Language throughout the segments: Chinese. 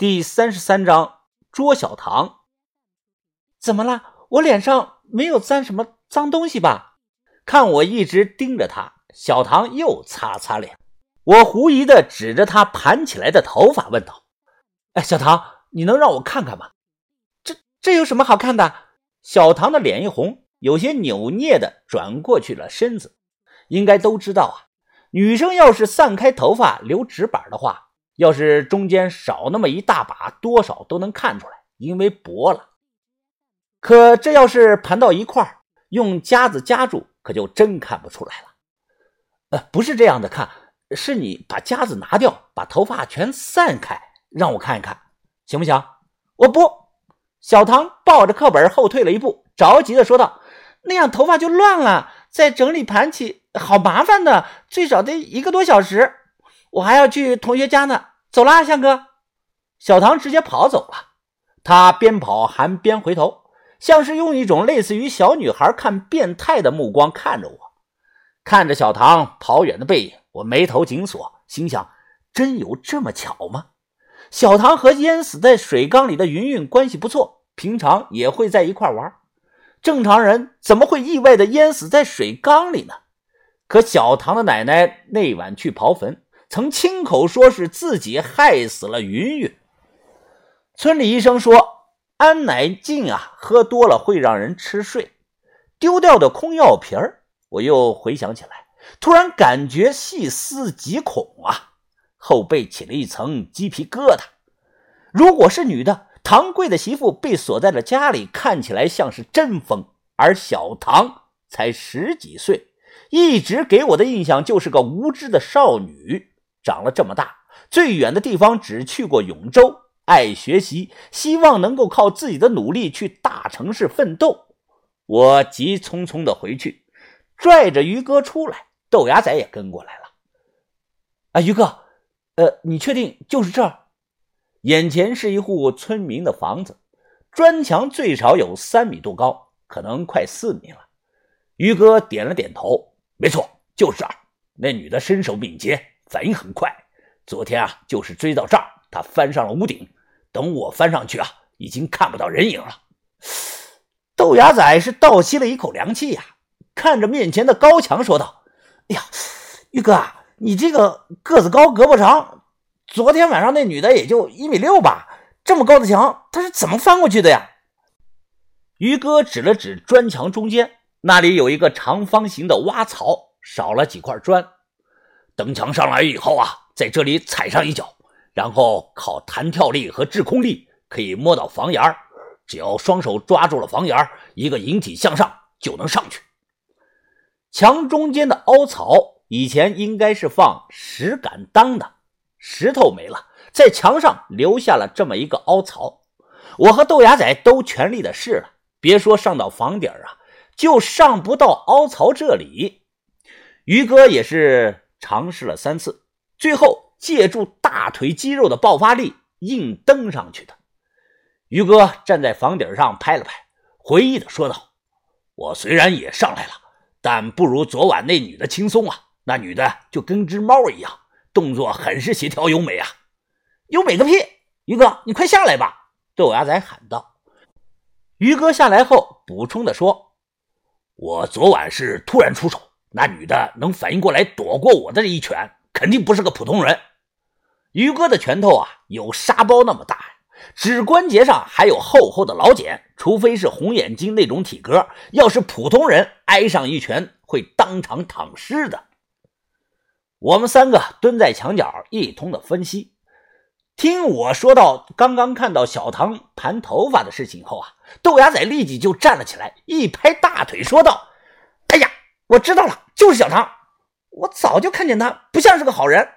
第三十三章捉小唐。怎么了？我脸上没有沾什么脏东西吧？看我一直盯着他，小唐又擦了擦脸。我狐疑的指着他盘起来的头发问道：“哎，小唐，你能让我看看吗？”这这有什么好看的？小唐的脸一红，有些扭捏的转过去了身子。应该都知道啊，女生要是散开头发留直板的话。要是中间少那么一大把，多少都能看出来，因为薄了。可这要是盘到一块儿用夹子夹住，可就真看不出来了。呃，不是这样的，看，是你把夹子拿掉，把头发全散开，让我看一看，行不行？我不。小唐抱着课本后退了一步，着急的说道：“那样头发就乱了，再整理盘起，好麻烦的，最少得一个多小时，我还要去同学家呢。”走啦，向哥！小唐直接跑走了。他边跑还边回头，像是用一种类似于小女孩看变态的目光看着我。看着小唐跑远的背影，我眉头紧锁，心想：真有这么巧吗？小唐和淹死在水缸里的云云关系不错，平常也会在一块玩。正常人怎么会意外的淹死在水缸里呢？可小唐的奶奶那晚去刨坟。曾亲口说是自己害死了云云。村里医生说，安乃近啊，喝多了会让人吃睡。丢掉的空药瓶儿，我又回想起来，突然感觉细思极恐啊，后背起了一层鸡皮疙瘩。如果是女的，唐贵的媳妇被锁在了家里，看起来像是真疯；而小唐才十几岁，一直给我的印象就是个无知的少女。长了这么大，最远的地方只去过永州。爱学习，希望能够靠自己的努力去大城市奋斗。我急匆匆的回去，拽着于哥出来，豆芽仔也跟过来了。啊，于哥，呃，你确定就是这儿？眼前是一户村民的房子，砖墙最少有三米多高，可能快四米了。于哥点了点头，没错，就是这儿。那女的身手敏捷。反应很快，昨天啊，就是追到这儿，他翻上了屋顶。等我翻上去啊，已经看不到人影了。豆芽仔是倒吸了一口凉气呀，看着面前的高墙说道：“哎呀，玉哥，你这个个子高，胳膊长，昨天晚上那女的也就一米六吧，这么高的墙，她是怎么翻过去的呀？”于哥指了指砖墙中间，那里有一个长方形的挖槽，少了几块砖。登墙上来以后啊，在这里踩上一脚，然后靠弹跳力和制空力可以摸到房檐只要双手抓住了房檐一个引体向上就能上去。墙中间的凹槽以前应该是放石敢当的，石头没了，在墙上留下了这么一个凹槽。我和豆芽仔都全力的试了，别说上到房顶啊，就上不到凹槽这里。于哥也是。尝试了三次，最后借助大腿肌肉的爆发力硬登上去的。于哥站在房顶上拍了拍，回忆的说道：“我虽然也上来了，但不如昨晚那女的轻松啊。那女的就跟只猫一样，动作很是协调优美啊。优美个屁！于哥，你快下来吧！”豆芽仔喊道。于哥下来后补充的说：“我昨晚是突然出手。”那女的能反应过来躲过我的这一拳，肯定不是个普通人。于哥的拳头啊，有沙包那么大，指关节上还有厚厚的老茧。除非是红眼睛那种体格，要是普通人挨上一拳，会当场躺尸的。我们三个蹲在墙角，一通的分析。听我说到刚刚看到小唐盘头发的事情后啊，豆芽仔立即就站了起来，一拍大腿说道：“哎呀！”我知道了，就是小唐。我早就看见他不像是个好人。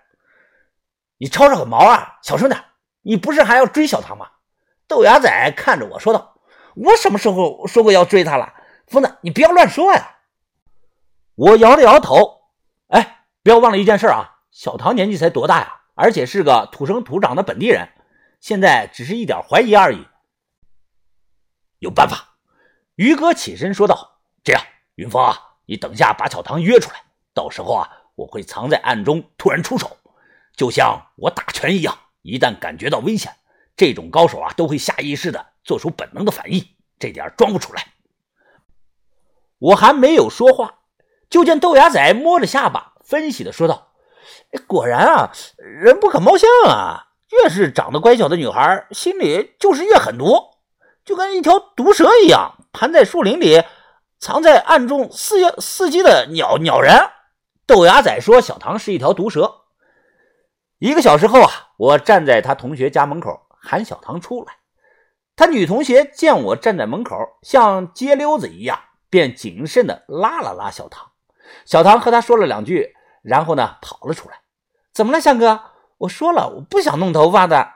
你吵吵个毛啊！小声点。你不是还要追小唐吗？豆芽仔看着我说道：“我什么时候说过要追他了？疯子，你不要乱说呀！”我摇了摇头。哎，不要忘了一件事啊！小唐年纪才多大呀？而且是个土生土长的本地人。现在只是一点怀疑而已。有办法。于哥起身说道：“这样，云峰啊。”你等下把小唐约出来，到时候啊，我会藏在暗中突然出手，就像我打拳一样。一旦感觉到危险，这种高手啊，都会下意识的做出本能的反应，这点装不出来。我还没有说话，就见豆芽仔摸着下巴，分析的说道：“果然啊，人不可貌相啊，越是长得乖巧的女孩，心里就是越狠毒，就跟一条毒蛇一样，盘在树林里，藏在暗中伺伺机的鸟鸟人。”豆芽仔说：“小唐是一条毒蛇。”一个小时后啊，我站在他同学家门口喊小唐出来。他女同学见我站在门口，像街溜子一样，便谨慎地拉了拉小唐。小唐和他说了两句，然后呢跑了出来。怎么了，向哥？我说了，我不想弄头发的。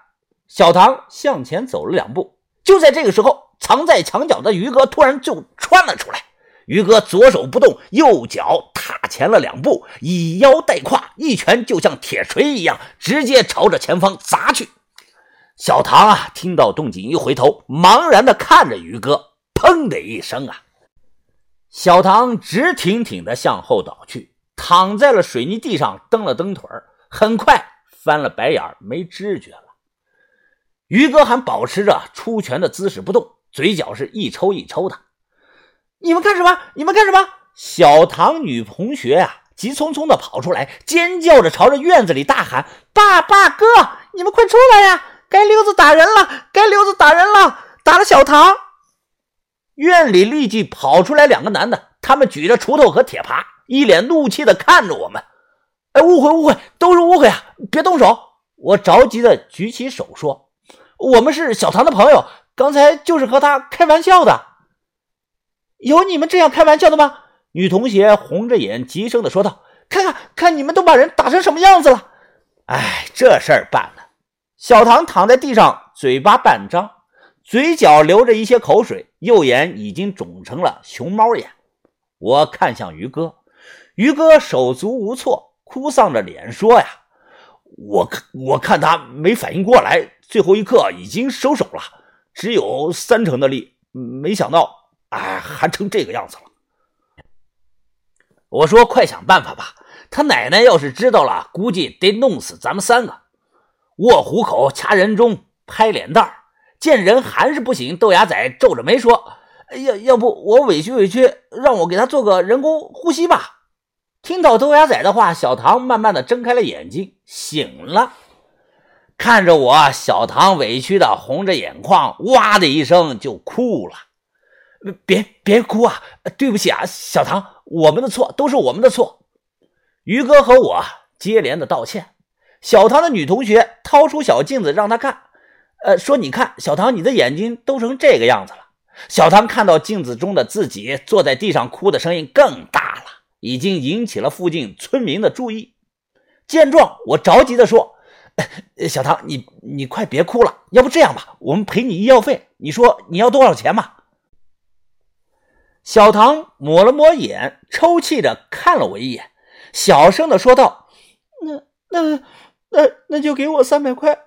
小唐向前走了两步，就在这个时候，藏在墙角的于哥突然就窜了出来。于哥左手不动，右脚踏前了两步，以腰带胯，一拳就像铁锤一样，直接朝着前方砸去。小唐啊，听到动静一回头，茫然的看着于哥，砰的一声啊，小唐直挺挺的向后倒去，躺在了水泥地上，蹬了蹬腿很快翻了白眼没知觉了。于哥还保持着出拳的姿势不动，嘴角是一抽一抽的。你们干什么？你们干什么？小唐女同学啊，急匆匆的跑出来，尖叫着朝着院子里大喊：“爸爸，哥，你们快出来呀！该溜子打人了，该溜子打人了，打了小唐！”院里立即跑出来两个男的，他们举着锄头和铁耙，一脸怒气的看着我们。哎，误会，误会，都是误会啊！别动手！我着急的举起手说：“我们是小唐的朋友，刚才就是和他开玩笑的。”有你们这样开玩笑的吗？女同学红着眼，急声的说道：“看看，看你们都把人打成什么样子了！”哎，这事儿办了。小唐躺在地上，嘴巴半张，嘴角流着一些口水，右眼已经肿成了熊猫眼。我看向于哥，于哥手足无措，哭丧着脸说：“呀，我看我看他没反应过来，最后一刻已经收手了，只有三成的力，没想到。”哎，还成这个样子了！我说，快想办法吧！他奶奶要是知道了，估计得弄死咱们三个。握虎口，掐人中，拍脸蛋见人还是不行，豆芽仔皱着眉说：“要要不我委屈委屈，让我给他做个人工呼吸吧。”听到豆芽仔的话，小唐慢慢的睁开了眼睛，醒了，看着我，小唐委屈的红着眼眶，哇的一声就哭了。别别哭啊！对不起啊，小唐，我们的错，都是我们的错。于哥和我接连的道歉。小唐的女同学掏出小镜子让他看，呃，说你看，小唐，你的眼睛都成这个样子了。小唐看到镜子中的自己坐在地上哭的声音更大了，已经引起了附近村民的注意。见状，我着急的说：“小唐，你你快别哭了，要不这样吧，我们赔你医药费，你说你要多少钱嘛？”小唐抹了抹眼，抽泣着看了我一眼，小声的说道：“那、那、那、那就给我三百块，